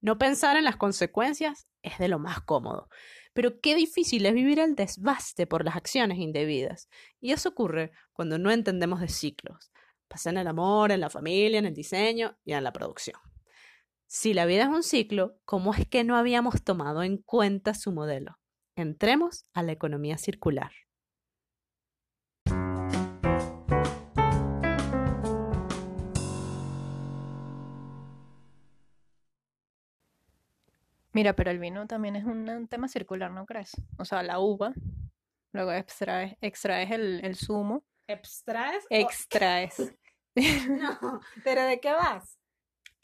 No pensar en las consecuencias es de lo más cómodo. Pero qué difícil es vivir el desbaste por las acciones indebidas. Y eso ocurre cuando no entendemos de ciclos. Pasa en el amor, en la familia, en el diseño y en la producción. Si la vida es un ciclo, ¿cómo es que no habíamos tomado en cuenta su modelo? Entremos a la economía circular. Mira, pero el vino también es un tema circular, ¿no crees? O sea, la uva, luego extraes, extraes el, el zumo. ¿Extraes? Extraes. no, pero ¿de qué vas?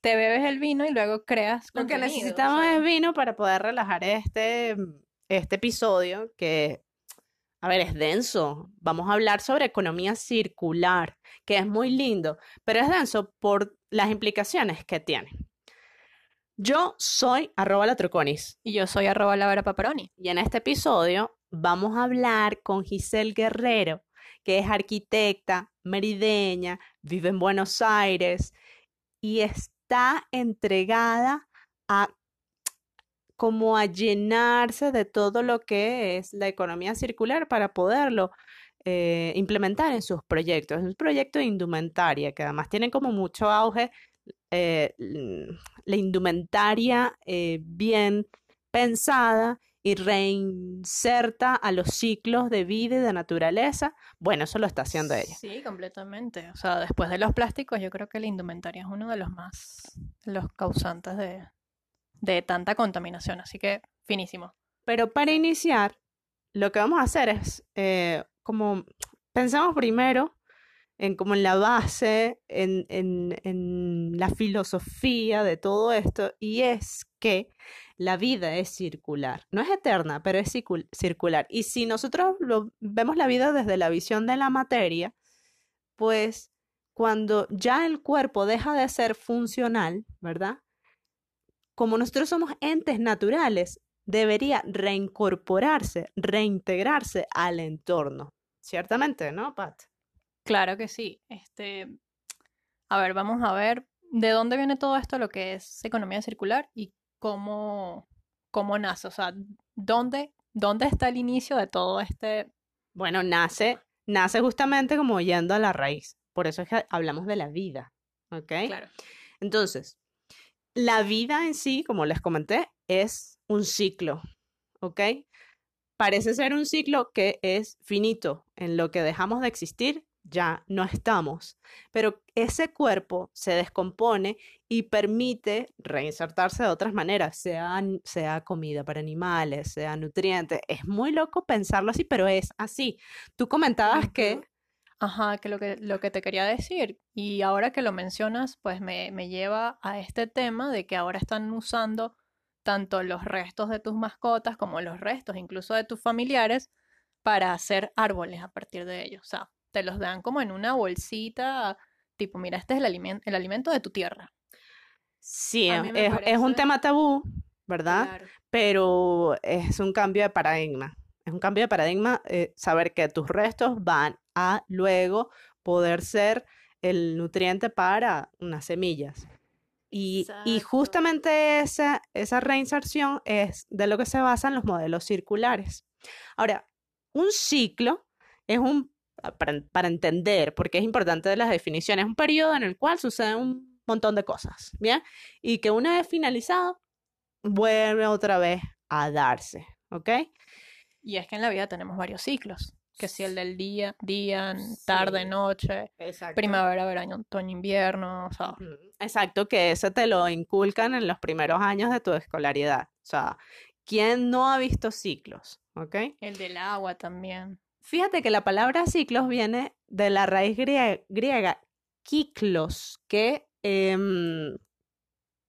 Te bebes el vino y luego creas Lo que necesitamos es vino para poder relajar este, este episodio que, a ver, es denso. Vamos a hablar sobre economía circular, que es muy lindo, pero es denso por las implicaciones que tiene. Yo soy arroba la. Y yo soy arroba la Vera Paparoni. Y en este episodio vamos a hablar con Giselle Guerrero, que es arquitecta merideña, vive en Buenos Aires y está entregada a como a llenarse de todo lo que es la economía circular para poderlo eh, implementar en sus proyectos. Es un proyecto de indumentaria que además tiene como mucho auge eh, la indumentaria eh, bien pensada y reinserta a los ciclos de vida y de naturaleza, bueno, eso lo está haciendo ella. Sí, completamente. O sea, después de los plásticos, yo creo que la indumentaria es uno de los más, los causantes de, de tanta contaminación, así que finísimo. Pero para iniciar, lo que vamos a hacer es, eh, como, pensamos primero en como en la base, en, en, en, la filosofía de todo esto, y es que la vida es circular. No es eterna, pero es circular. Y si nosotros vemos la vida desde la visión de la materia, pues cuando ya el cuerpo deja de ser funcional, ¿verdad? Como nosotros somos entes naturales, debería reincorporarse, reintegrarse al entorno. Ciertamente, ¿no, Pat? Claro que sí. Este, a ver, vamos a ver de dónde viene todo esto, lo que es economía circular y cómo, cómo nace. O sea, ¿dónde, dónde está el inicio de todo este. Bueno, nace, nace justamente como yendo a la raíz. Por eso es que hablamos de la vida. ¿Ok? Claro. Entonces, la vida en sí, como les comenté, es un ciclo. ¿Ok? Parece ser un ciclo que es finito. En lo que dejamos de existir, ya no estamos, pero ese cuerpo se descompone y permite reinsertarse de otras maneras, sea, sea comida para animales, sea nutrientes. Es muy loco pensarlo así, pero es así. Tú comentabas que... Ajá, que lo que, lo que te quería decir, y ahora que lo mencionas, pues me, me lleva a este tema de que ahora están usando tanto los restos de tus mascotas como los restos incluso de tus familiares para hacer árboles a partir de ellos. O sea, te los dan como en una bolsita, tipo, mira, este es el, alimento, el alimento de tu tierra. Sí, es, un tema tabú, ¿verdad? Pero es un cambio de paradigma. Es un cambio de paradigma eh, saber que tus restos van a luego poder ser el nutriente para unas semillas. Y, y, justamente esa, esa reinserción es de lo que se basan los modelos circulares. Ahora, un ciclo es un para, entender, porque es importante de las definiciones, es un periodo en el cual sucede un montón de cosas, ¿bien? Y que una vez finalizado, vuelve otra vez a darse, ¿ok? Y es que en la vida tenemos varios ciclos, que si el del día, día, tarde, noche, primavera, verano, otoño, invierno, o sea. Exacto, que ese te lo inculcan en los primeros años de tu escolaridad. O sea, ¿quién no ha visto ciclos? ¿Ok? El del agua también. Fíjate que la palabra ciclos viene de la raíz griega, kiklos, que, em,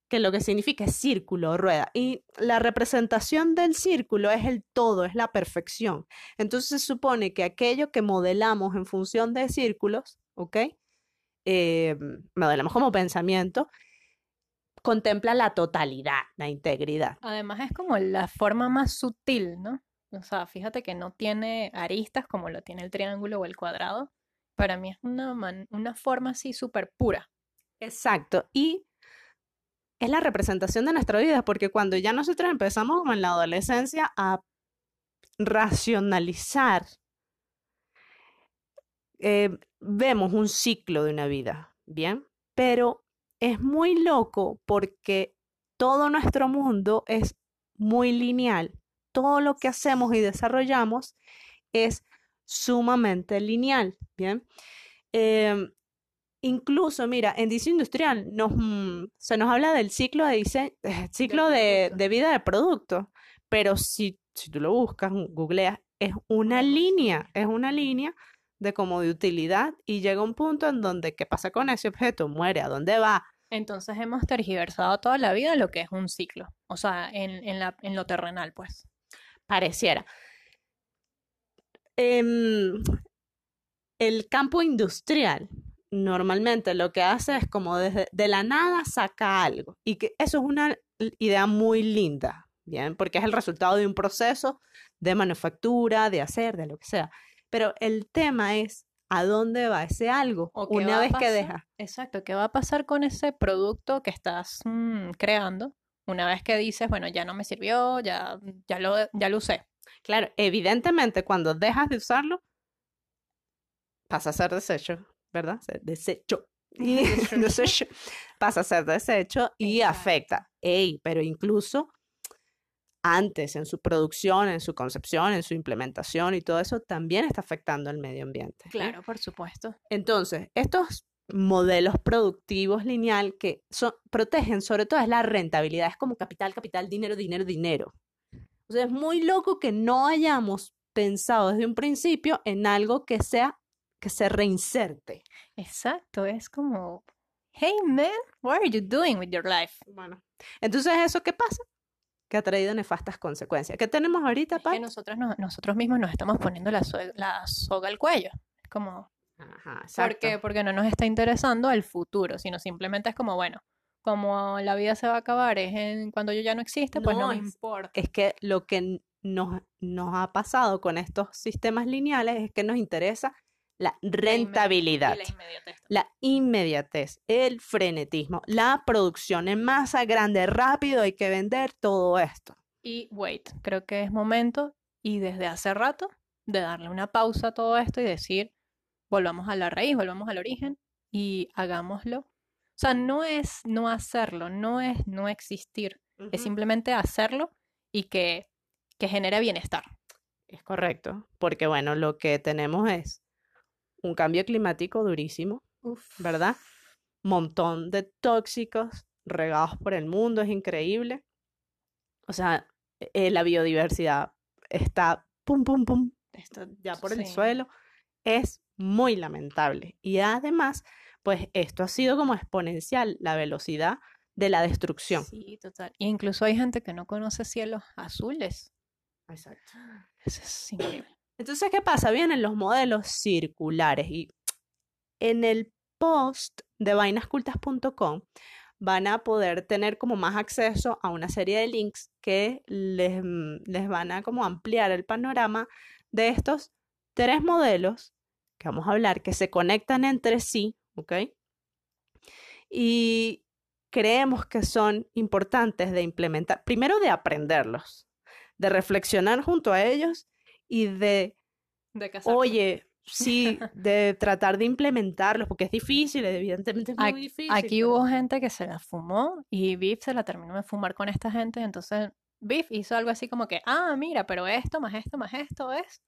que lo que significa es círculo, rueda. Y la representación del círculo es el todo, es la perfección. Entonces se supone que aquello que modelamos en función de círculos, ¿ok? Em, modelamos como pensamiento, contempla la totalidad, la integridad. Además es como la forma más sutil, ¿no? O sea, fíjate que no tiene aristas como lo tiene el triángulo o el cuadrado. Para mí es una, una forma así súper pura. Exacto. Y es la representación de nuestra vida, porque cuando ya nosotros empezamos como en la adolescencia a racionalizar, eh, vemos un ciclo de una vida, ¿bien? Pero es muy loco porque todo nuestro mundo es muy lineal. Todo lo que hacemos y desarrollamos es sumamente lineal, ¿bien? Em, incluso, mira, en diseño industrial nos, mm, se nos habla del ciclo de diseño, ciclo de, vida de producto, pero si, si tú lo buscas, googleas, es una línea, es una línea de como de utilidad y llega un punto en donde, ¿qué pasa con ese objeto? Muere, ¿a dónde va? Entonces hemos tergiversado toda la vida lo que es un ciclo, o sea, en, en, la, en lo terrenal, pues. Pareciera. Em, el campo industrial normalmente lo que hace es como desde de la nada saca algo y que eso es una idea muy linda, bien, porque es el resultado de un proceso de manufactura, de hacer, de lo que sea. Pero el tema es a dónde va ese algo una vez que deja. Exacto, ¿qué va a pasar con ese producto que estás mm, creando una vez que dices, bueno, ya no me sirvió, ya, ya, lo, ya lo usé? Claro, evidentemente cuando dejas de usarlo, pasa a ser desecho, ¿verdad? Desecho. desecho. Pasa a ser desecho y afecta. Ey, pero incluso antes en su producción, en su concepción, en su implementación y todo eso, también está afectando al medio ambiente. Claro, por supuesto. Entonces, estos modelos productivos lineal que son, protegen sobre todo es la rentabilidad, es como capital, capital, dinero, dinero, dinero. O sea, es muy loco que no hayamos pensado desde un principio en algo que sea, que se reinserte. Exacto, es como, hey man, what are you doing with your life? Bueno, entonces eso qué pasa? que ha traído nefastas consecuencias. ¿Qué tenemos ahorita, Pa? que nosotros, nosotros mismos nos estamos poniendo la, la soga al cuello. Es como... Ajá, ¿Por qué? Porque no nos está interesando el futuro, sino simplemente es como, bueno, como la vida se va a acabar es en, cuando yo ya no existe, pues no, me importa. Es que lo que nos, nos ha pasado con estos sistemas lineales es que nos interesa la rentabilidad, la inmediatez. el frenetismo, la producción en masa grande, rápido, hay que vender todo esto. Y wait, creo que es momento y desde hace rato de darle una pausa a todo esto y decir, volvamos a la raíz, volvamos al origen y hagámoslo. O sea, no es no hacerlo, no es no existir, es simplemente hacerlo y que, que genere bienestar. Es correcto, porque bueno, lo que tenemos es un cambio climático durísimo, ¿verdad? Montón de tóxicos regados por el mundo, es increíble. O sea, eh, la biodiversidad está pum, pum, pum, está ya por el suelo. Es muy lamentable. Y además, pues esto ha sido como exponencial, la velocidad de la destrucción. Sí, total. E incluso hay gente que no conoce cielos azules. Exacto. Eso es increíble. Entonces, ¿qué pasa? Vienen los modelos circulares y en el post de vainascultas.com van a poder tener como más acceso a una serie de links que les, mm, les van a como ampliar el panorama de estos tres modelos que vamos a hablar, que se conectan entre sí, ¿ok? Y creemos que son importantes de implementar, primero de aprenderlos, de reflexionar junto a ellos y de, oye, sí, de tratar de implementarlos, porque es difícil, evidentemente es muy difícil. Aquí hubo gente que se la fumó y Biff se la terminó de fumar con esta gente, entonces Biff hizo algo así como que, ah, mira, pero esto más esto más esto es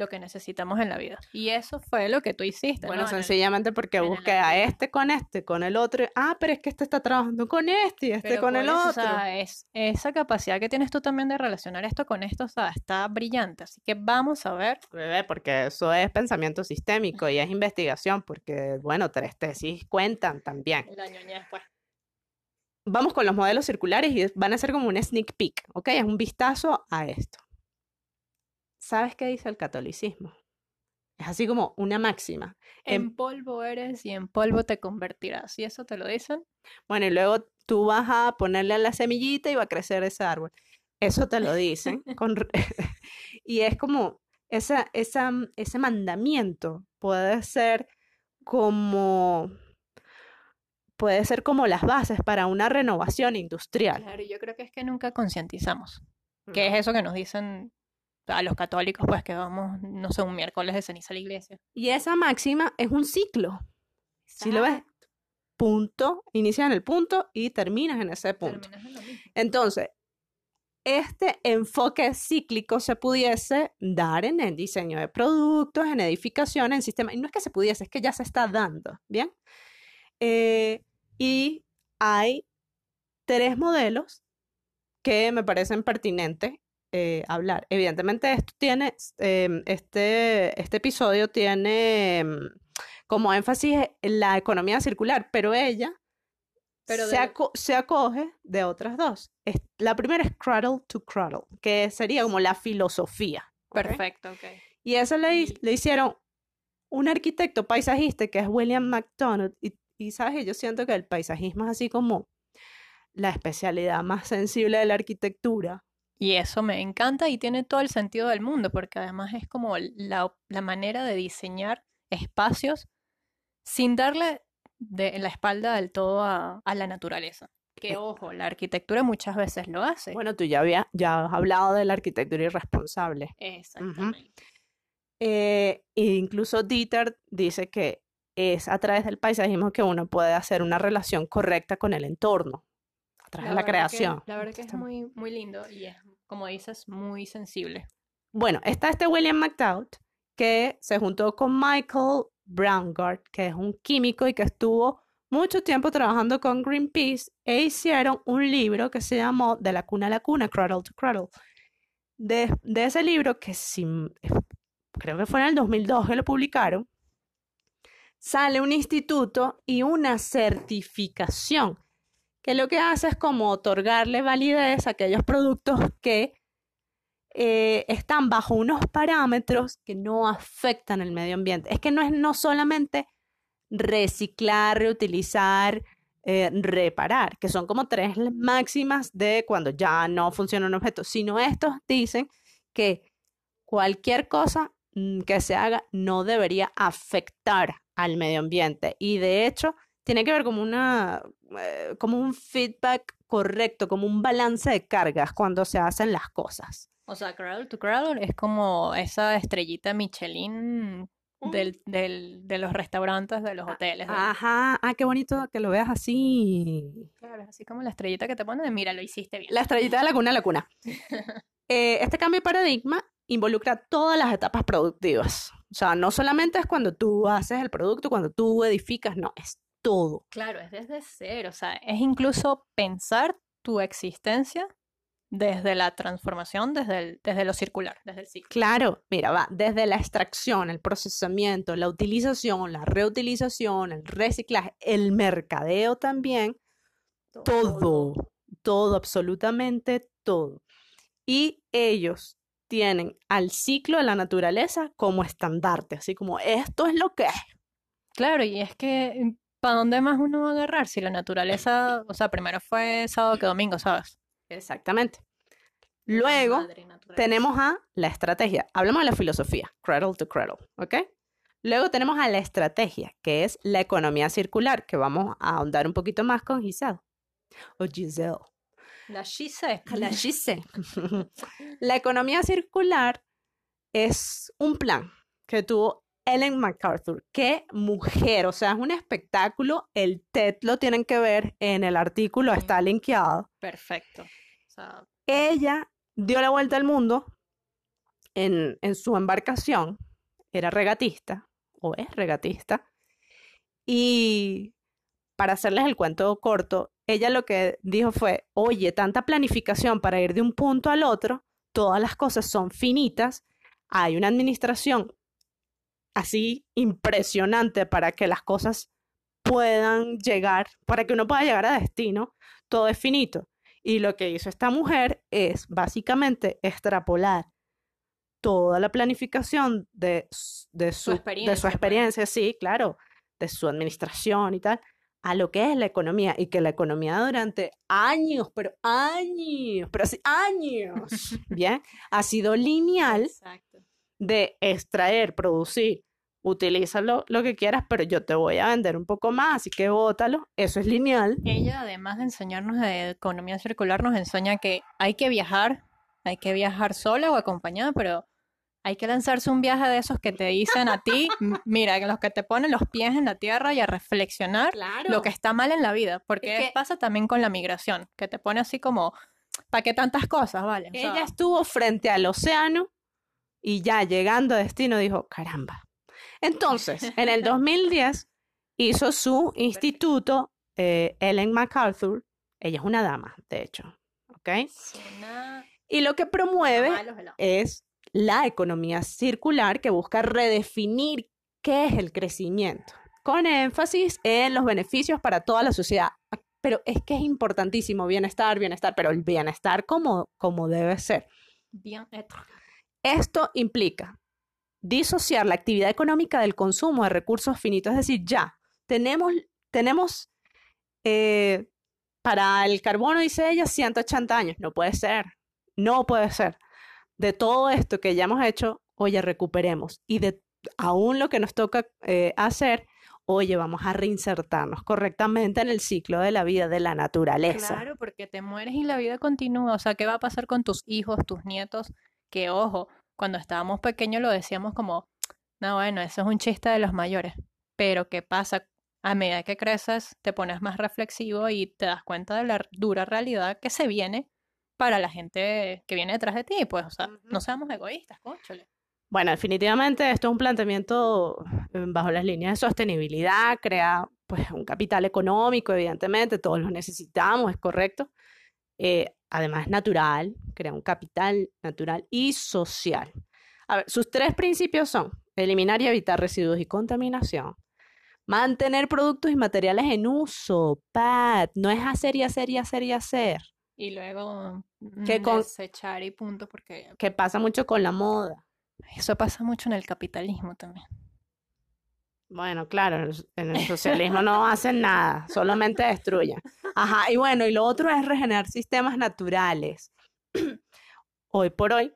lo que necesitamos en la vida. Y eso fue lo que tú hiciste. Bueno, sencillamente porque busqué a este con este, con el otro. Ah, pero es que este está trabajando con este y este con el otro. O sea, es, esa capacidad que tienes tú también de relacionar esto con esto, o sea, está brillante. Así que vamos a ver. Bebé, porque eso es pensamiento sistémico y es investigación, porque, bueno, tres tesis cuentan también. El año después. Vamos con los modelos circulares y van a ser como un sneak peek, ¿ok? Es un vistazo a esto. ¿Sabes qué dice el catolicismo? Es así como una máxima. En, polvo eres y en polvo te convertirás. ¿Y eso te lo dicen? Bueno, y luego tú vas a ponerle a la semillita y va a crecer ese árbol. Eso te lo dicen. y es como esa, esa, ese mandamiento puede ser como puede ser como las bases para una renovación industrial. Claro, yo creo que es que nunca concientizamos. ¿Qué es eso que nos dicen a los católicos, pues que vamos, no sé, un miércoles de ceniza a la iglesia? Y esa máxima es un ciclo. Si lo ves, punto, inicias en el punto y terminas en ese punto. Entonces, este enfoque cíclico se pudiese dar en el diseño de productos, en edificación, en sistemas. Y no es que se pudiese, es que ya se está dando, ¿bien? Eh, y hay tres modelos que me parecen pertinentes eh, hablar. Evidentemente, esto tiene, em, este, este episodio tiene em, como énfasis la economía circular, pero ella se, acoge de otras dos. la primera es cradle to cradle, que sería como la filosofía. Perfecto, ok. Y eso le, le hicieron un arquitecto paisajista que es William McDonald. Y, y, sabes, yo siento que el paisajismo es así como la especialidad más sensible de la arquitectura. Y eso me encanta y tiene todo el sentido del mundo, porque además es como la, la manera de diseñar espacios sin darle de la espalda del todo a, la naturaleza. Que ojo, la arquitectura muchas veces lo hace. Bueno, tú ya, había, ya has hablado de la arquitectura irresponsable. Exactamente. e incluso Dieter dice que es a través del paisajismo que uno puede hacer una relación correcta con el entorno, de la creación. la verdad que es muy, muy lindo y es, como dices, muy sensible. Bueno, está este William McDowell que se juntó con Michael Braungart, que es un químico y que estuvo mucho tiempo trabajando con Greenpeace e hicieron un libro que se llamó De la cuna a la cuna, Cradle to Cradle. De, ese libro, que creo que fue en el 2002 que lo publicaron, sale un instituto y una certificación, que lo que hace es como otorgarle validez a aquellos productos que eh, están bajo unos parámetros que no afectan el medio ambiente. Es que no es no solamente reciclar, reutilizar, eh, reparar, que son como tres máximas de cuando ya no funciona un objeto, sino estos dicen que cualquier cosa mm, que se haga no debería afectar al medio ambiente y de hecho tiene que ver como una eh, como un feedback correcto, como un balance de cargas cuando se hacen las cosas. O sea, Cradle to Cradle es como esa estrellita Michelin del, del, de los restaurantes, de los ah, hoteles. Ajá, ah, qué bonito que lo veas así. Claro, así como la estrellita que te ponen de mira, lo hiciste bien. La estrellita de la cuna a la cuna. Eh, este cambio de paradigma involucra todas las etapas productivas. O sea, no solamente es cuando tú haces el producto, cuando tú edificas, no, es todo. Claro, es desde cero. O sea, es incluso pensar tu existencia desde la transformación, desde, desde lo circular, desde el ciclo. Claro, mira, va desde la extracción, el procesamiento, la utilización, la reutilización, el reciclaje, el mercadeo también, todo, todo, absolutamente todo. Y ellos tienen al ciclo de la naturaleza como estandarte, así como esto es lo que es. Claro, y es que, ¿para dónde más uno va a agarrar si la naturaleza, o sea, primero fue sábado que domingo, ¿sabes? Exactamente. Luego tenemos a la estrategia. Hablamos de la filosofía, cradle to cradle, ¿ok? Luego tenemos a la estrategia, que es la economía circular, que vamos a ahondar un poquito más con Giselle. O Giselle. La Giselle. La Giselle. la economía circular es un plan que tuvo Ellen MacArthur. Qué mujer, o sea, es un espectáculo. El TED lo tienen que ver en el artículo, está linkeado. Perfecto. Ella dio la vuelta al mundo en, en su embarcación, era regatista, o es regatista, y para hacerles el cuento corto, ella lo que dijo fue, oye, tanta planificación para ir de un punto al otro, todas las cosas son finitas, hay una administración así impresionante para que las cosas puedan llegar, para que uno pueda llegar a destino, todo es finito. Y lo que hizo esta mujer es básicamente extrapolar toda la planificación de, de, su, experiencia, de su experiencia, pues. sí, claro, de su administración y tal, a lo que es la economía y que la economía durante años, pero años, pero sí, años, bien, ha sido lineal de extraer, producir utilízalo lo que quieras, pero yo te voy a vender un poco más, así que bótalo, eso es lineal. Ella, además de enseñarnos de economía circular, nos enseña que hay que viajar, hay que viajar sola o acompañada, pero hay que lanzarse un viaje de esos que te dicen a ti, mira, los que te ponen los pies en la tierra y a reflexionar lo que está mal en la vida, porque pasa también con la migración, que te pone así como, ¿para qué tantas cosas, vale? Ella estuvo frente al océano y ya llegando a destino dijo, caramba, entonces, en el 2010 hizo su instituto eh, Ellen MacArthur. Ella es una dama, de hecho. ¿Ok? Y lo que promueve es la economía circular que busca redefinir qué es el crecimiento, con énfasis en los beneficios para toda la sociedad. Pero es que es importantísimo bienestar, bienestar, pero el bienestar como, como debe ser. Esto implica disociar la actividad económica del consumo de recursos finitos, es decir, ya, tenemos, tenemos eh, para el carbono, dice ella, 180 años, no puede ser, no puede ser. De todo esto que ya hemos hecho, oye, recuperemos. Y de aún lo que nos toca eh, hacer, oye, vamos a reinsertarnos correctamente en el ciclo de la vida de la naturaleza. Claro, porque te mueres y la vida continúa. O sea, ¿qué va a pasar con tus hijos, tus nietos? Que ojo, cuando estábamos pequeños lo decíamos como, no, bueno, eso es un chiste de los mayores. Pero ¿qué pasa? A medida que creces, te pones más reflexivo y te das cuenta de la dura realidad que se viene para la gente que viene detrás de ti. Pues, o sea, no seamos egoístas, cónchale. Bueno, definitivamente esto es un planteamiento eh, bajo las líneas de sostenibilidad, crea pues un capital económico, evidentemente, todos lo necesitamos, es correcto. Eh, además natural, crea un capital natural y social. A ver, sus tres principios son eliminar y evitar residuos y contaminación, mantener productos y materiales en uso, PAD, no es hacer y hacer y hacer y hacer. Y luego que mm, desechar y punto porque... Que pasa mucho con la moda. Eso pasa mucho en el capitalismo también. Bueno, claro, en el socialismo no hacen nada, solamente destruyen. Ajá, y bueno, y lo otro es regenerar sistemas naturales. Hoy por hoy,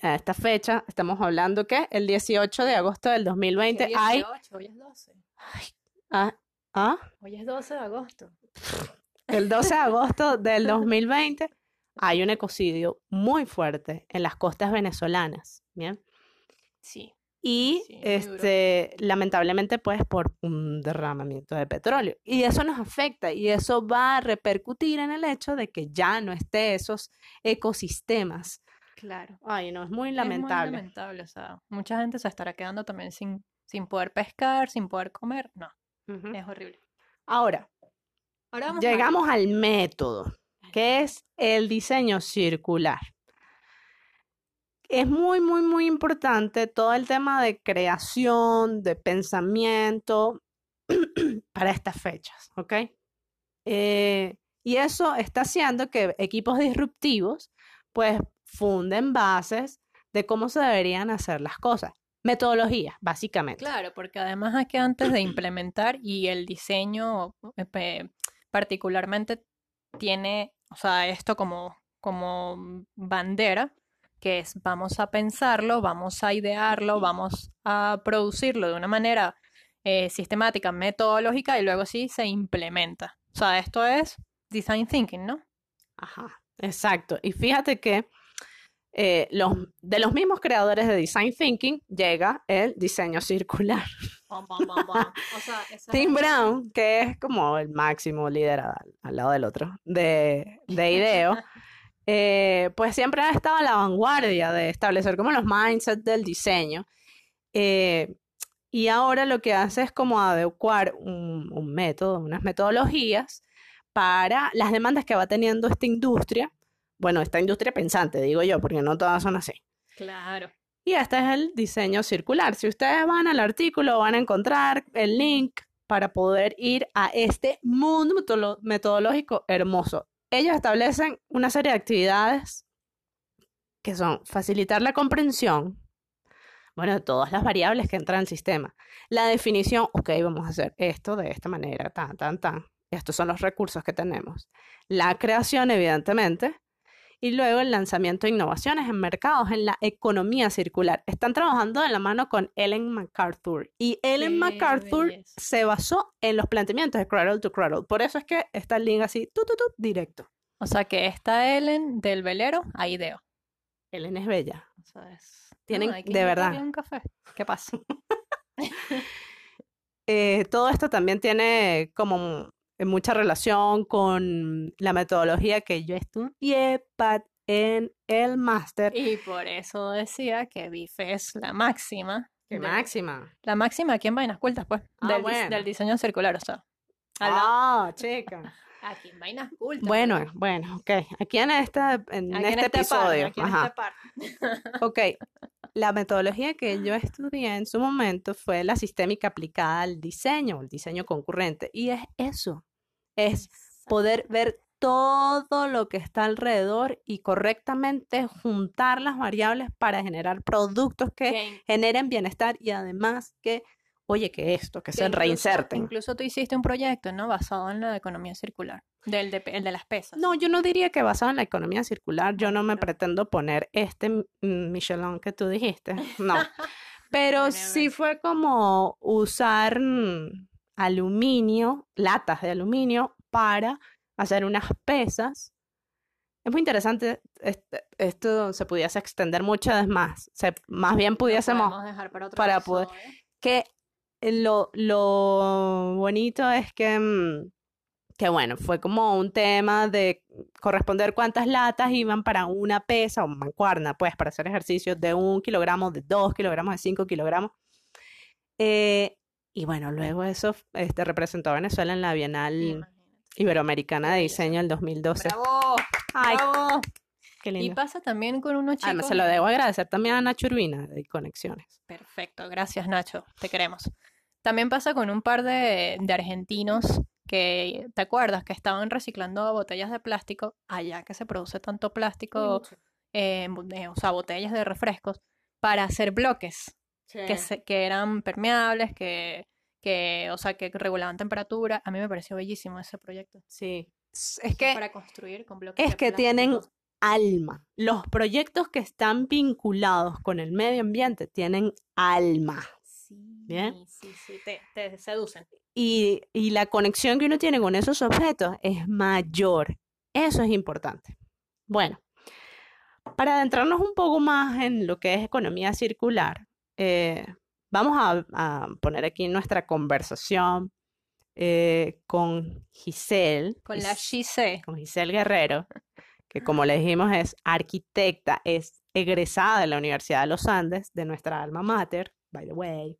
a esta fecha, estamos hablando que el 18 de agosto del 2020 hay... Hoy es 12. ah, ¿ah? Hoy es 12 de agosto. El 12 de agosto del 2020 hay un ecocidio muy fuerte en las costas venezolanas, ¿bien? Sí y este, lamentablemente pues por un derramamiento de petróleo. Y eso nos afecta y eso va a repercutir en el hecho de que ya no esté esos ecosistemas. Claro. Ay, no, es muy lamentable. Es muy lamentable, o sea, mucha gente se estará quedando también sin, sin poder pescar, sin poder comer. No, es horrible. Ahora, llegamos al método, que es el diseño circular es muy, muy, muy importante todo el tema de creación, de pensamiento para estas fechas, ¿ok? Eh, y eso está haciendo que equipos disruptivos, pues, funden bases de cómo se deberían hacer las cosas. Metodologías, básicamente. Claro, porque además es que antes de implementar y el diseño eh, particularmente tiene, o sea, esto como, como bandera, que es vamos a pensarlo, vamos a idearlo, vamos a producirlo de una manera eh, sistemática, metodológica y luego sí se implementa. O sea, esto es design thinking, ¿no? Ajá, exacto. Y fíjate que eh, los, de los mismos creadores de design thinking llega el diseño circular. Tim Brown, que es como el máximo líder al, lado del otro de, de IDEO. Eh, pues siempre ha estado a la vanguardia de establecer como los mindsets del diseño. Eh, y ahora lo que hace es como adecuar un, un, método, unas metodologías para las demandas que va teniendo esta industria. Bueno, esta industria pensante, digo yo, porque no todas son así. Claro. Y este es el diseño circular. Si ustedes van al artículo, van a encontrar el link para poder ir a este mundo metodológico hermoso ellos establecen una serie de actividades que son facilitar la comprensión, bueno, todas las variables que entran al sistema. La definición, ok, vamos a hacer esto de esta manera, tan, tan, tan. Estos son los recursos que tenemos. La creación, evidentemente. Y luego el lanzamiento de innovaciones en mercados en la economía circular. Están trabajando de la mano con Ellen MacArthur y Ellen MacArthur se basó en los planteamientos de Cradle to Cradle. Por eso es que está el link así, tu, tu, tu, directo. O sea que esta Ellen del velero a Ideo. Ellen es bella. O sea, es... Tienen, de verdad. un café. ¿Qué pasa? Eh, todo esto también tiene como mucha relación con la metodología que yo estudié en el máster. Y por eso decía que BIFE es la máxima. ¿Qué máxima? La máxima aquí en Vainas Cultas, pues. Ah, del, diseño circular, o sea. Ah, chica. Aquí en Vainas Cultas. Bueno, bueno, ok. Aquí en, esta, en este, episodio. aquí en esta parte. ok. La metodología que yo estudié en su momento fue la sistémica aplicada al diseño, el diseño concurrente. Y es eso, es poder ver todo lo que está alrededor y correctamente juntar las variables para generar productos que generen bienestar y además que oye, que esto, que, se reinserten. Incluso tú hiciste un proyecto, ¿no? Basado en la economía circular, del de, el de las pesas. No, yo no diría que basado en la economía circular, yo no me pretendo poner este Michelin que tú dijiste, no. Pero sí fue como usar mm, aluminio, latas de aluminio, para hacer unas pesas. Es muy interesante, este, esto se pudiese extender mucho más, más bien pudiésemos para, poder... Que lo, lo bonito es que, mm, que, bueno, fue como un tema de corresponder cuántas latas iban para una pesa o mancuerna, pues, para hacer ejercicios de un kilogramo, de dos kilogramos, de cinco kilogramos. Eh, y bueno, luego eso este, representó a Venezuela en la Bienal Iberoamericana de Diseño del 2012. ¡Bravo! ¡Ay! ¡Bravo! Qué lindo. Y pasa también con unos chicos... Además, se lo debo agradecer también a Nacho Urbina de Conexiones. Perfecto, gracias Nacho, te queremos. También pasa con un par de, argentinos que, ¿te acuerdas? Que estaban reciclando botellas de plástico, allá que se produce tanto plástico, eh, o sea, botellas de refrescos, para hacer bloques que, que eran permeables, que, que, o sea, que regulaban temperatura. A mí me pareció bellísimo ese proyecto. Sí. Es que... Para construir con bloques. Es que tienen alma. Los proyectos que están vinculados con el medio ambiente tienen alma. ¿Bien? Sí, sí, te, seducen. Y, y, la conexión que uno tiene con esos objetos es mayor. Eso es importante. Bueno, para adentrarnos un poco más en lo que es economía circular, eh, vamos a, poner aquí nuestra conversación eh, con Giselle. Con la Giselle. Con Giselle Guerrero, que como le dijimos es arquitecta, es egresada de la Universidad de los Andes, de nuestra alma mater, by the way,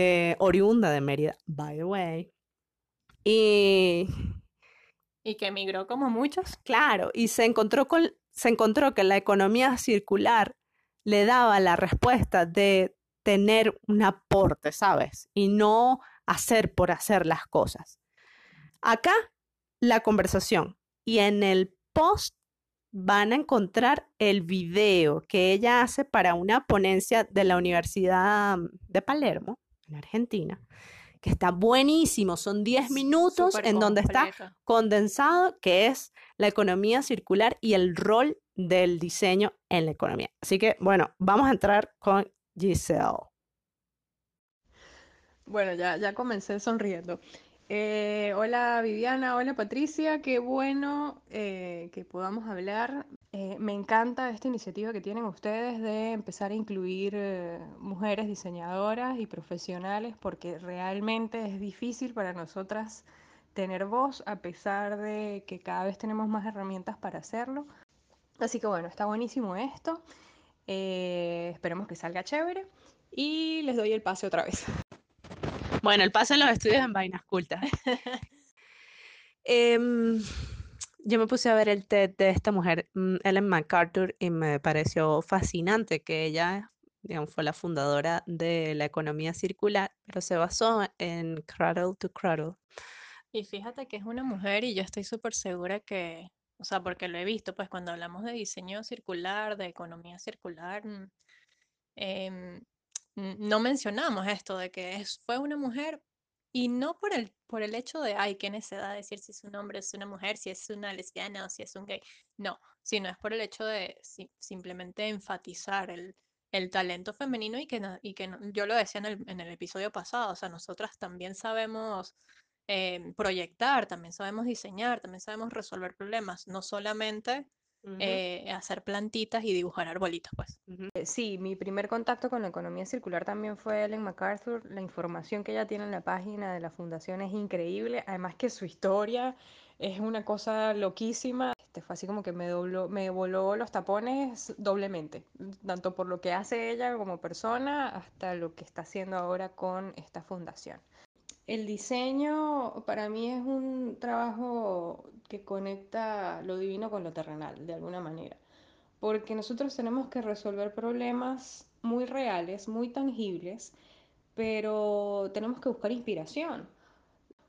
eh, oriunda de Mérida, by the way. Y... Y que emigró como muchos. Claro, y se encontró, con, se encontró que la economía circular le daba la respuesta de tener un aporte, ¿sabes? Y no hacer por hacer las cosas. Acá la conversación y en el post van a encontrar el video que ella hace para una ponencia de la Universidad de Palermo, en Argentina, que está buenísimo. Son 10 minutos en donde está condensado, que es la economía circular y el rol del diseño en la economía. Así que, bueno, vamos a entrar con Giselle. Bueno, ya, ya comencé sonriendo. Eh, hola Viviana, hola Patricia, qué bueno eh, que podamos hablar. Eh, me encanta esta iniciativa que tienen ustedes de empezar a incluir mujeres diseñadoras y profesionales porque realmente es difícil para nosotras tener voz a pesar de que cada vez tenemos más herramientas para hacerlo. Así que bueno, está buenísimo esto. Eh, esperemos que salga chévere. Y les doy el pase otra vez. Bueno, el pase en los estudios en Vainas Cultas. Em, yo me puse a ver el TED de esta mujer, mm, Ellen MacArthur, y me pareció fascinante que ella fue la fundadora de la economía circular, pero se basó en Cradle to Cradle. Y fíjate que es una mujer y yo estoy súper segura que o sea, porque lo he visto, pues cuando hablamos de diseño circular, de economía circular, mm, em, no mencionamos esto de que fue una mujer Y no por el, por el hecho de, ay, qué necesidad de decir si es un hombre, es una mujer, si es una lesbiana o si es un gay. No, sino es por el hecho de simplemente enfatizar el, el talento femenino y que, y que yo lo decía en el, en el episodio pasado, o sea, nosotras también sabemos Em, proyectar, también sabemos diseñar, también sabemos resolver problemas, no solamente eh, hacer plantitas y dibujar arbolitos, pues. Eh, sí, mi primer contacto con la economía circular también fue Ellen MacArthur. La información que ella tiene en la página de la fundación es increíble, además que su historia es una cosa loquísima. Este fue así como que me dobló, me voló los tapones doblemente, tanto por lo que hace ella como persona hasta lo que está haciendo ahora con esta fundación. El diseño para mí es un trabajo que conecta lo divino con lo terrenal, de alguna manera, porque nosotros tenemos que resolver problemas muy reales, muy tangibles, pero tenemos que buscar inspiración.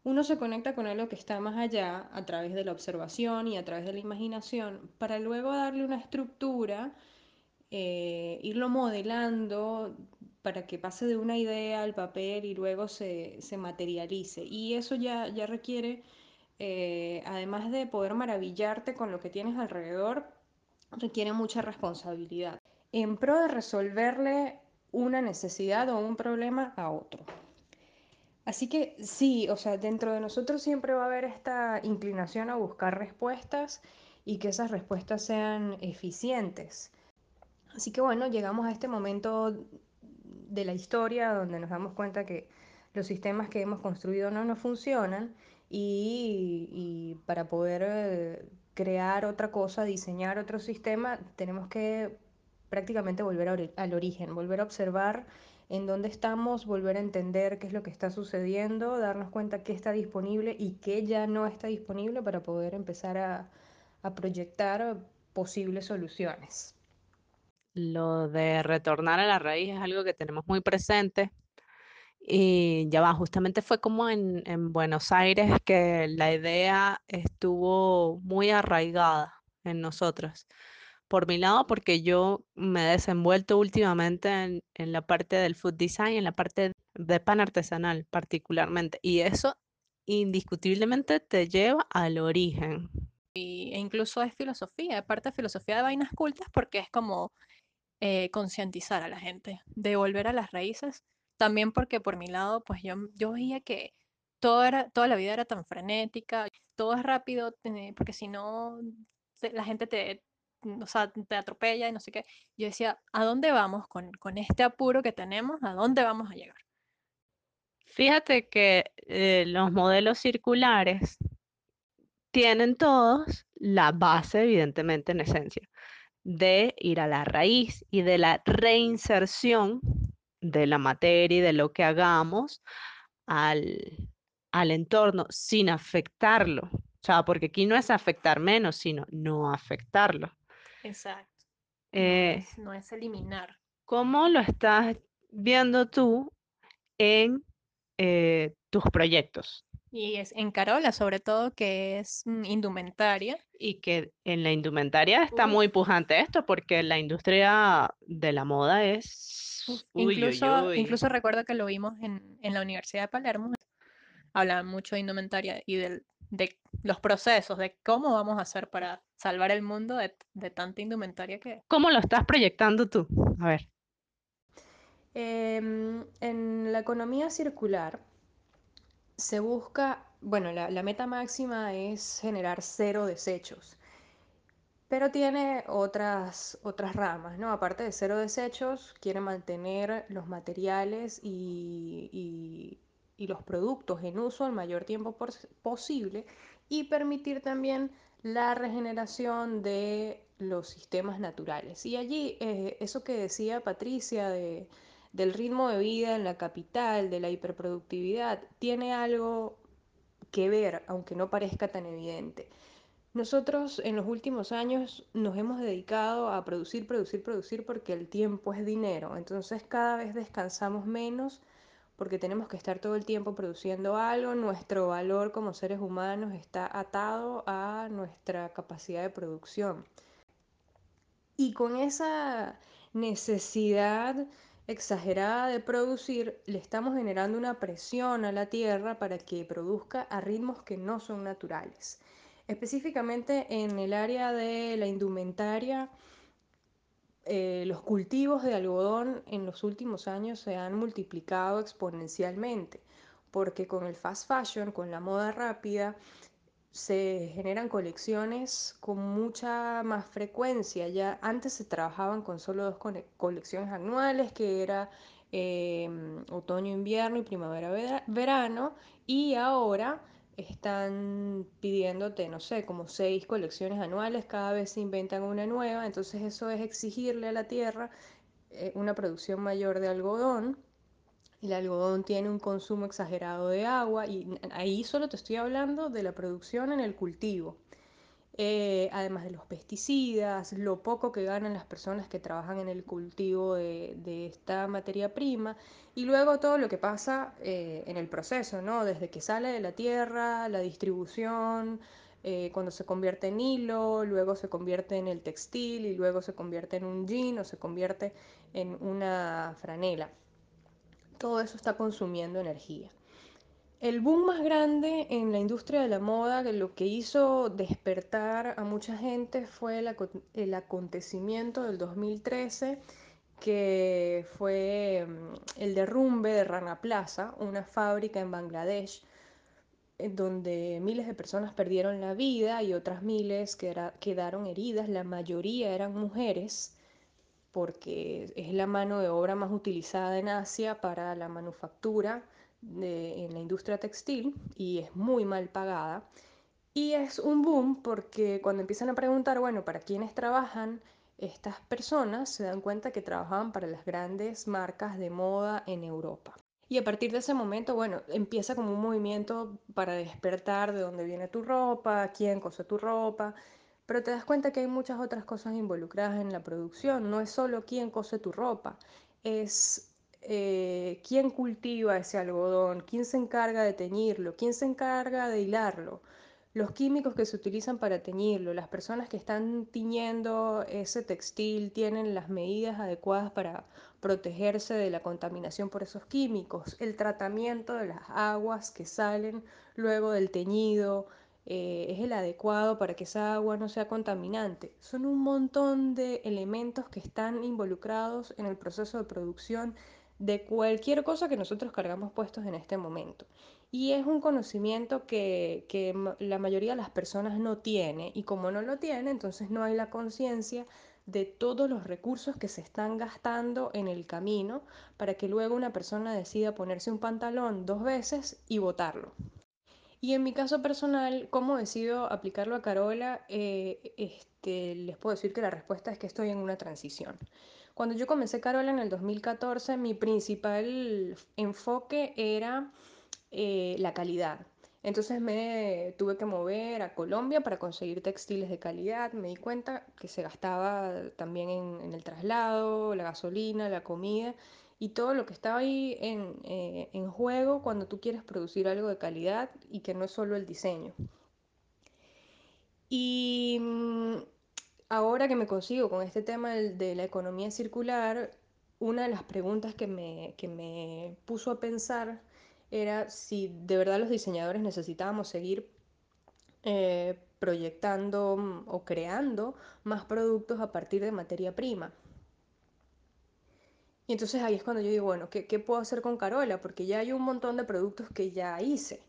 Uno se conecta con algo que está más allá a través de la observación y a través de la imaginación para luego darle una estructura, eh, irlo modelando para que pase de una idea al papel y luego se, materialice. Y eso ya, ya requiere, eh, además de poder maravillarte con lo que tienes alrededor, requiere mucha responsabilidad en pro de resolverle una necesidad o un problema a otro. Así que sí, o sea, dentro de nosotros siempre va a haber esta inclinación a buscar respuestas y que esas respuestas sean eficientes. Así que bueno, llegamos a este momento de la historia donde nos damos cuenta que los sistemas que hemos construido no nos funcionan y, para poder eh, crear otra cosa, diseñar otro sistema, tenemos que prácticamente volver al origen, volver a observar en dónde estamos, volver a entender qué es lo que está sucediendo, darnos cuenta qué está disponible y qué ya no está disponible para poder empezar a proyectar posibles soluciones lo de retornar a la raíz es algo que tenemos muy presente. Y ya va, justamente fue como en, Buenos Aires que la idea estuvo muy arraigada en nosotros. Por mi lado, porque yo me he desenvuelto últimamente en, en la parte del food design, en la parte de pan artesanal particularmente. Y eso indiscutiblemente te lleva al origen. Y, e incluso es filosofía, parte de filosofía de vainas cultas, porque es como eh, concientizar a la gente, de volver a las raíces. También porque por mi lado, pues yo, yo veía que todo era, toda la vida era tan frenética, todo es rápido, eh, porque si no, la gente te, o sea, te atropella y no sé qué. Yo decía, ¿a dónde vamos con, con este apuro que tenemos? ¿A dónde vamos a llegar? Fíjate que eh, los modelos circulares tienen todos la base, evidentemente, en esencia de ir a la raíz y de la reinserción de la materia y de lo que hagamos al, entorno sin afectarlo. O sea, porque aquí no es afectar menos, sino no afectarlo. Exacto. no, eh, es, eliminar. ¿Cómo lo estás viendo tú en eh, tus proyectos? Y es en Carola, sobre todo, que es mm, indumentaria. Y que en la indumentaria está muy pujante esto, porque la industria de la moda es... incluso, incluso recuerdo que lo vimos en, en la Universidad de Palermo. Hablaban mucho de indumentaria y del, de los procesos, de cómo vamos a hacer para salvar el mundo de, de tanta indumentaria que... ¿Cómo lo estás proyectando tú? A ver. Em, en la economía circular, se busca, bueno, la, meta máxima es generar cero desechos, pero tiene otras, otras ramas, ¿no? Aparte de cero desechos, quiere mantener los materiales y, los productos en uso el mayor tiempo posible y permitir también la regeneración de los sistemas naturales. Y allí, eh, eso que decía Patricia de del ritmo de vida en la capital, de la hiperproductividad, tiene algo que ver, aunque no parezca tan evidente. Nosotros en los últimos años nos hemos dedicado a producir, producir, producir porque el tiempo es dinero. Entonces cada vez descansamos menos porque tenemos que estar todo el tiempo produciendo algo. Nuestro valor como seres humanos está atado a nuestra capacidad de producción. Y con esa necesidad exagerada de producir, le estamos generando una presión a la tierra para que produzca a ritmos que no son naturales. Específicamente en el área de la indumentaria, eh, los cultivos de algodón en los últimos años se han multiplicado exponencialmente, porque con el fast fashion, con la moda rápida, se generan colecciones con mucha más frecuencia. Ya antes se trabajaban con solo dos colecciones anuales, que era em, otoño, invierno y primavera, verano, y ahora están pidiéndote, no sé, como seis colecciones anuales, cada vez se inventan una nueva, entonces eso es exigirle a la tierra eh, una producción mayor de algodón el algodón tiene un consumo exagerado de agua y ahí solo te estoy hablando de la producción en el cultivo. Eh, además de los pesticidas, lo poco que ganan las personas que trabajan en el cultivo de, esta materia prima y luego todo lo que pasa eh, en el proceso, ¿no? Desde que sale de la tierra, la distribución, eh, cuando se convierte en hilo, luego se convierte en el textil y luego se convierte en un jean o se convierte en una franela todo eso está consumiendo energía. El boom más grande en la industria de la moda, que lo que hizo despertar a mucha gente fue el, acontecimiento del 2013, que fue mm, el derrumbe de Rana Plaza, una fábrica en Bangladesh, donde miles de personas perdieron la vida y otras miles quedaron heridas, la mayoría eran mujeres porque es la mano de obra más utilizada en Asia para la manufactura en la industria textil y es muy mal pagada. Y es un boom porque cuando empiezan a preguntar, bueno, ¿para quiénes trabajan estas personas? Se dan cuenta que trabajaban para las grandes marcas de moda en Europa. Y a partir de ese momento, bueno, empieza como un movimiento para despertar de dónde viene tu ropa, quién cose tu ropa, pero te das cuenta que hay muchas otras cosas involucradas en la producción. No es solo quién cose tu ropa, es eh, quién cultiva ese algodón, quién se encarga de teñirlo, quién se encarga de hilarlo, los químicos que se utilizan para teñirlo, las personas que están tiñendo ese textil tienen las medidas adecuadas para protegerse de la contaminación por esos químicos, el tratamiento de las aguas que salen luego del teñido, eh, es el adecuado para que esa agua no sea contaminante. Son un montón de elementos que están involucrados en el proceso de producción de cualquier cosa que nosotros cargamos puestos en este momento. Y es un conocimiento que, que la mayoría de las personas no tiene y como no lo tiene, entonces no hay la conciencia de todos los recursos que se están gastando en el camino para que luego una persona decida ponerse un pantalón dos veces y botarlo. Y en mi caso personal, ¿cómo decido aplicarlo a Carola? Eh, este, les puedo decir que la respuesta es que estoy en una transición. Cuando yo comencé Carola en el 2014, mi principal enfoque era eh, la calidad. Entonces me tuve que mover a Colombia para conseguir textiles de calidad. Me di cuenta que se gastaba también en el traslado, la gasolina, la comida y todo lo que está ahí eh, en, juego cuando tú quieres producir algo de calidad y que no es solo el diseño. Y mm, ahora que me consigo con este tema de, la economía circular, una de las preguntas que me, me puso a pensar era si de verdad los diseñadores necesitábamos seguir eh, proyectando mm, o creando más productos a partir de materia prima. Y entonces ahí es cuando yo digo, bueno, ¿qué, puedo hacer con Carola? Porque ya hay un montón de productos que ya hice,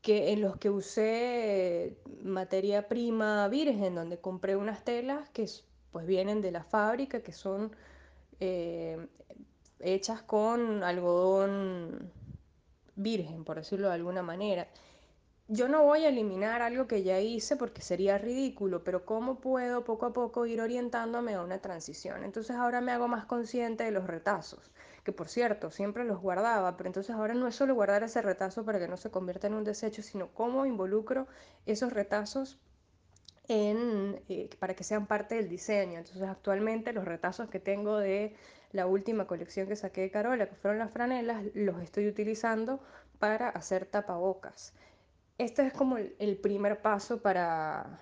que en los que usé materia prima virgen, donde compré unas telas que pues vienen de la fábrica, que son eh, hechas con algodón virgen, por decirlo de alguna manera yo no voy a eliminar algo que ya hice porque sería ridículo, pero ¿cómo puedo poco a poco ir orientándome a una transición? Entonces ahora me hago más consciente de los retazos, que por cierto, siempre los guardaba, pero entonces ahora no es solo guardar ese retazo para que no se convierta en un desecho, sino cómo involucro esos retazos en, eh, para que sean parte del diseño. Entonces actualmente los retazos que tengo de la última colección que saqué de Carola, que fueron las franelas, los estoy utilizando para hacer tapabocas este es como el, primer paso para,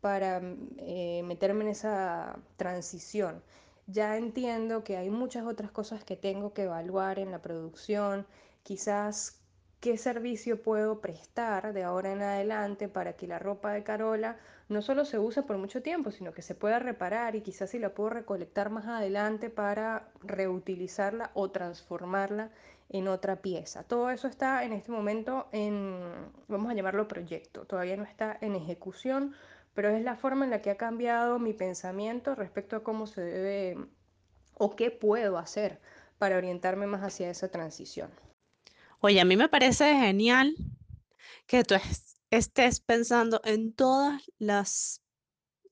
para eh, meterme en esa transición. ya entiendo que hay muchas otras cosas que tengo que evaluar en la producción, quizás qué servicio puedo prestar de ahora en adelante para que la ropa de Carola no solo se use por mucho tiempo, sino que se pueda reparar y quizás si la puedo recolectar más adelante para reutilizarla o transformarla en otra pieza. Todo eso está en este momento en, vamos a llamarlo proyecto, todavía no está en ejecución, pero es la forma en la que ha cambiado mi pensamiento respecto a cómo se debe o qué puedo hacer para orientarme más hacia esa transición. Oye, a mí me parece genial que tú estés pensando en todas las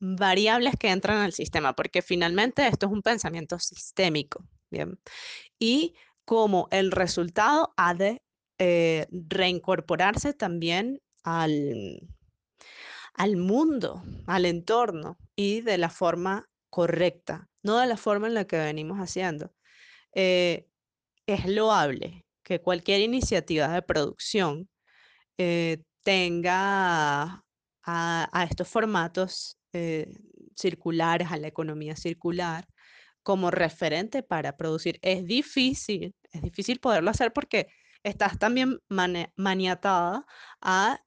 variables que entran al sistema, porque finalmente esto es un pensamiento sistémico, ¿bien? Y como el resultado ha de eh, reincorporarse también al, al mundo, al entorno y de la forma correcta, no de la forma en la que venimos haciendo. Eh, es loable que cualquier iniciativa de producción eh, tenga a, estos formatos eh, circulares, a la economía circular, como referente para producir. Es difícil, es difícil poderlo hacer porque estás también maniatada a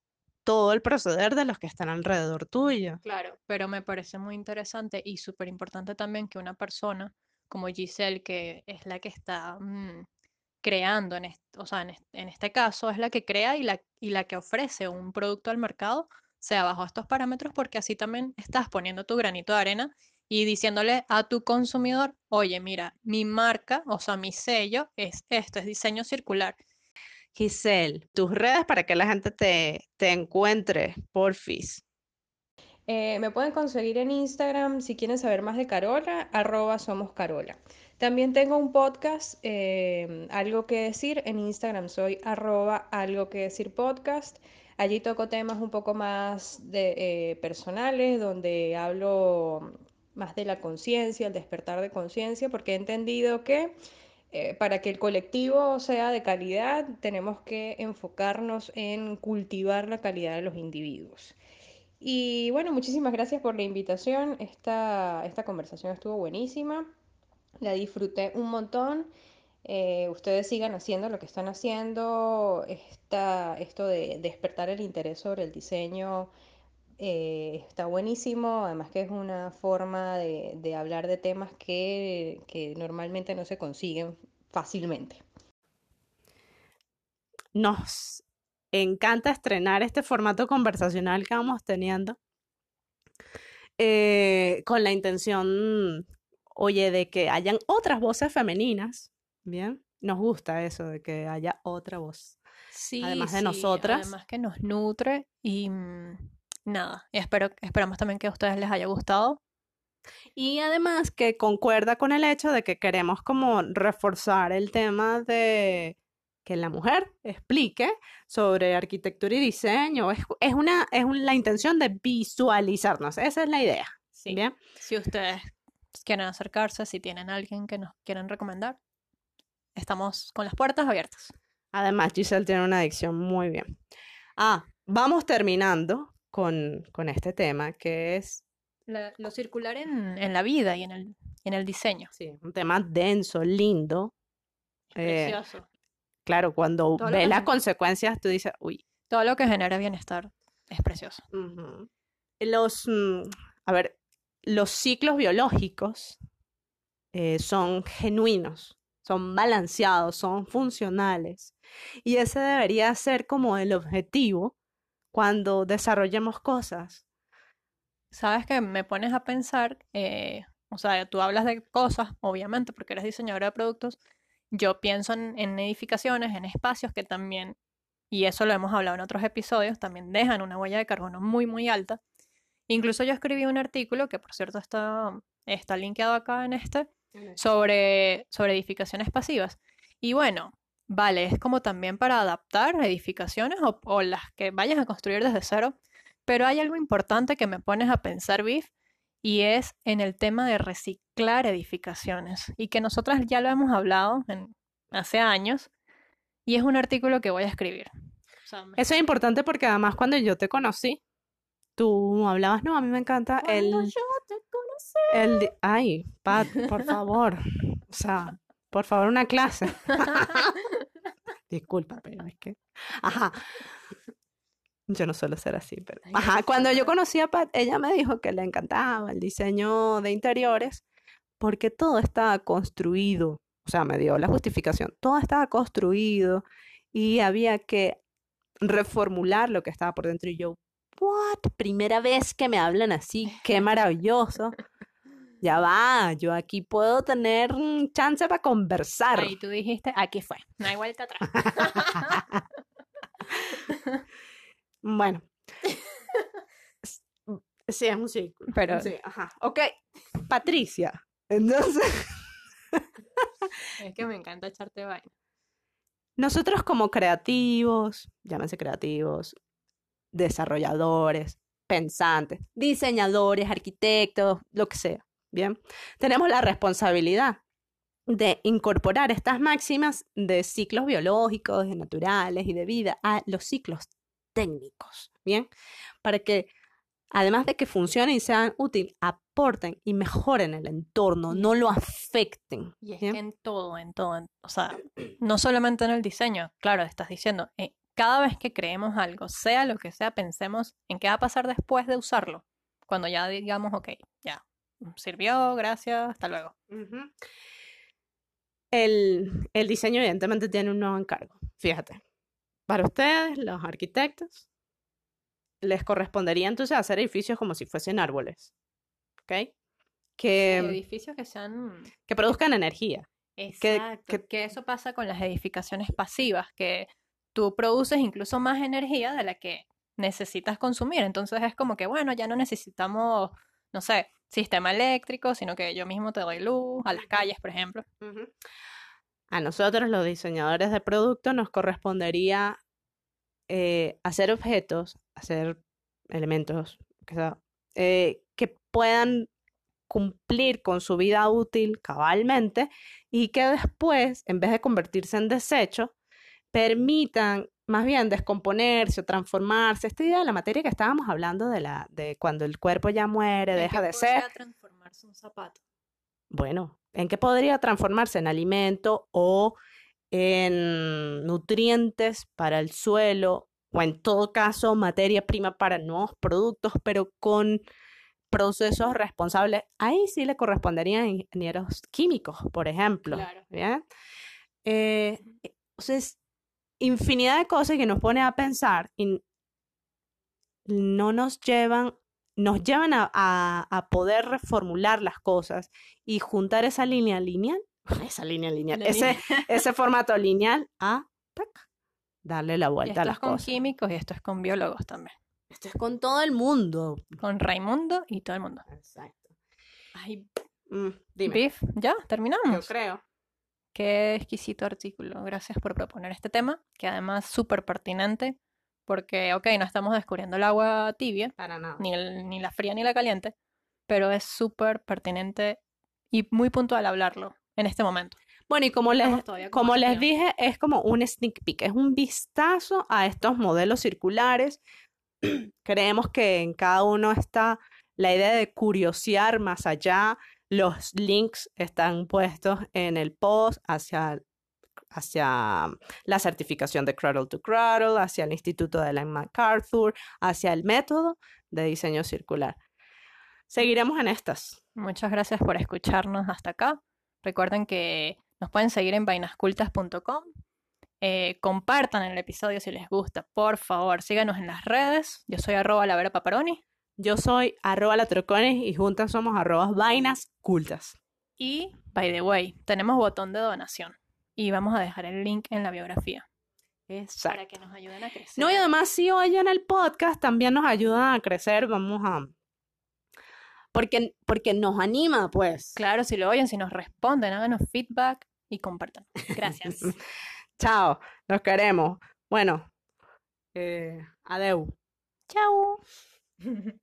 todo el proceder de los que están alrededor tuyo. Claro, pero me parece muy interesante y súper importante también que una persona como Giselle, que es la que está mm, creando, en este, o sea, en este, caso es la que crea y la, y la que ofrece un producto al mercado, sea bajo estos parámetros, porque así también estás poniendo tu granito de arena y diciéndole a tu consumidor, oye, mira, mi marca, o sea, mi sello es esto, es diseño circular. Giselle, tus redes para que la gente te, te encuentre, porfis. Eh, me pueden conseguir en Instagram si quieren saber más de Carola, arroba somos Carola. También tengo un podcast, eh, Algo que decir, en Instagram soy arroba algo que decir podcast. Allí toco temas un poco más de, eh, personales, donde hablo más de la conciencia, el despertar de conciencia, porque he entendido que eh, para que el colectivo sea de calidad, tenemos que enfocarnos en cultivar la calidad de los individuos. Y bueno, muchísimas gracias por la invitación. Esta, esta conversación estuvo buenísima, la disfruté un montón. Eh, ustedes sigan haciendo lo que están haciendo. esto de despertar el interés sobre el diseño eh, está buenísimo, además que es una forma de, hablar de temas que, normalmente no se consiguen fácilmente. Nos encanta estrenar este formato conversacional que vamos teniendo eh, con la intención, oye, de que hayan otras voces femeninas, ¿bien? Nos gusta eso de que haya otra voz. Sí, además de nosotras. Además que nos nutre y mm, nada, espero, esperamos también que a ustedes les haya gustado. Y además que concuerda con el hecho de que queremos como reforzar el tema de que la mujer explique sobre arquitectura y diseño. Es, es una, es la intención de visualizarnos. Esa es la idea. Sí. ¿Bien? Si ustedes quieren acercarse, si tienen alguien que nos quieren recomendar, estamos con las puertas abiertas. Además, Giselle tiene una adicción muy bien. Ah, vamos terminando con, este tema, que es... lo circular en, la vida y en el, en el diseño. Sí, un tema denso, lindo. Eh, precioso. Claro, cuando ves las consecuencias, tú dices, uy. Todo lo que genera bienestar es precioso. Los, mm, a ver, los ciclos biológicos eh, son genuinos, son balanceados, son funcionales. Y ese debería ser como el objetivo cuando desarrollemos cosas. Sabes que me pones a pensar, eh, o sea, tú hablas de cosas, obviamente, porque eres diseñadora de productos. Yo pienso en, en edificaciones, en espacios que también, y eso lo hemos hablado en otros episodios, también dejan una huella de carbono muy, muy alta. Incluso yo escribí un artículo, que por cierto está, está linkeado acá en este, sobre, sobre edificaciones pasivas. Y bueno, Vale, es como también para adaptar edificaciones o, las que vayas a construir desde cero. Pero hay algo importante que me pones a pensar, Biff, y es en el tema de reciclar edificaciones. Y que nosotras ya lo hemos hablado hace años. Y es un artículo que voy a escribir. Eso es importante porque además cuando yo te conocí, tú hablabas, no, a mí me encanta el... Yo te conocí. El Ay, Pat, por favor. O sea, por favor, una clase. Disculpa, pero es que. Ajá. Yo no suelo ser así, pero. Ajá. Cuando yo conocí a Pat, ella me dijo que le encantaba el diseño de interiores porque todo estaba construido. O sea, me dio la justificación. Todo estaba construido y había que reformular lo que estaba por dentro. Y yo, ¿what? Primera vez que me hablan así, qué maravilloso ya va, yo aquí puedo tener chance para conversar. Ahí tú dijiste, aquí fue, no hay vuelta atrás. bueno. Sí, es un círculo. Pero... Sí, ajá. Ok, Patricia. Entonces... es que me encanta echarte vaina. Nosotros como creativos, llámense creativos, desarrolladores, pensantes, diseñadores, arquitectos, lo que sea. Bien, tenemos la responsabilidad de incorporar estas máximas de ciclos biológicos, de naturales y de vida a los ciclos técnicos, ¿bien? Para que, además de que funcionen y sean útiles, aporten y mejoren el entorno, no lo afecten. Y es que en todo, en todo, o sea, no solamente en el diseño, claro, estás diciendo, eh, cada vez que creemos algo, sea lo que sea, pensemos en qué va a pasar después de usarlo, cuando ya digamos, ok, ya, sirvió, gracias, hasta luego. el, el diseño evidentemente tiene un nuevo encargo. Fíjate, para ustedes, los arquitectos, les correspondería entonces hacer edificios como si fuesen árboles. ¿Ok? Que, edificios que sean... Que produzcan energía. Exacto. Que, que, eso pasa con las edificaciones pasivas, que tú produces incluso más energía de la que necesitas consumir. Entonces es como que, bueno, ya no necesitamos, no sé, sistema eléctrico, sino que yo mismo te doy luz a las calles, por ejemplo. A nosotros, los diseñadores de producto, nos correspondería eh, hacer objetos, hacer elementos eh, que puedan cumplir con su vida útil cabalmente y que después, en vez de convertirse en desecho, permitan más bien descomponerse o transformarse. Esta idea de la materia que estábamos hablando de la de cuando el cuerpo ya muere, deja de ser. transformarse un zapato? Bueno, ¿en qué podría transformarse? En alimento o en nutrientes para el suelo o en todo caso materia prima para nuevos productos, pero con procesos responsables. Ahí sí le corresponderían ingenieros químicos, por ejemplo. Claro. ¿bien? Eh, entonces, infinidad de cosas que nos pone a pensar y no nos llevan, nos llevan a, poder reformular las cosas y juntar esa línea lineal, esa línea lineal, ese, ese formato lineal a darle la vuelta a las cosas. Esto es con químicos y esto es con biólogos también. Esto es con todo el mundo. Con Raimundo y todo el mundo. Exacto. Ay, mm, dime. ¿ya? ¿Terminamos? Yo creo. Qué exquisito artículo. Gracias por proponer este tema, que además es súper pertinente, porque, ok, no estamos descubriendo el agua tibia, Para nada. Ni, ni la fría ni la caliente, pero es súper pertinente y muy puntual hablarlo en este momento. Bueno, y como les, como les dije, es como un sneak peek, es un vistazo a estos modelos circulares. Creemos que en cada uno está la idea de curiosear más allá, los links están puestos en el post hacia, hacia la certificación de Cradle to Cradle, hacia el Instituto de Ellen MacArthur, hacia el método de diseño circular. Seguiremos en estas. Muchas gracias por escucharnos hasta acá. Recuerden que nos pueden seguir en vainascultas.com. Eh, compartan el episodio si les gusta, por favor. Síganos en las redes. Yo soy arroba la Vera Paparoni. Yo soy arroba latrocones y juntas somos arroba vainas cultas. Y, by the way, tenemos botón de donación y vamos a dejar el link en la biografía. Exacto. Para que nos ayuden a crecer. No, y además si oyen el podcast también nos ayudan a crecer, vamos a... Porque, porque nos anima, pues. Claro, si lo oyen, si nos responden, háganos feedback y compartan. Gracias. Chao, nos queremos. Bueno, eh, adeu. Chao.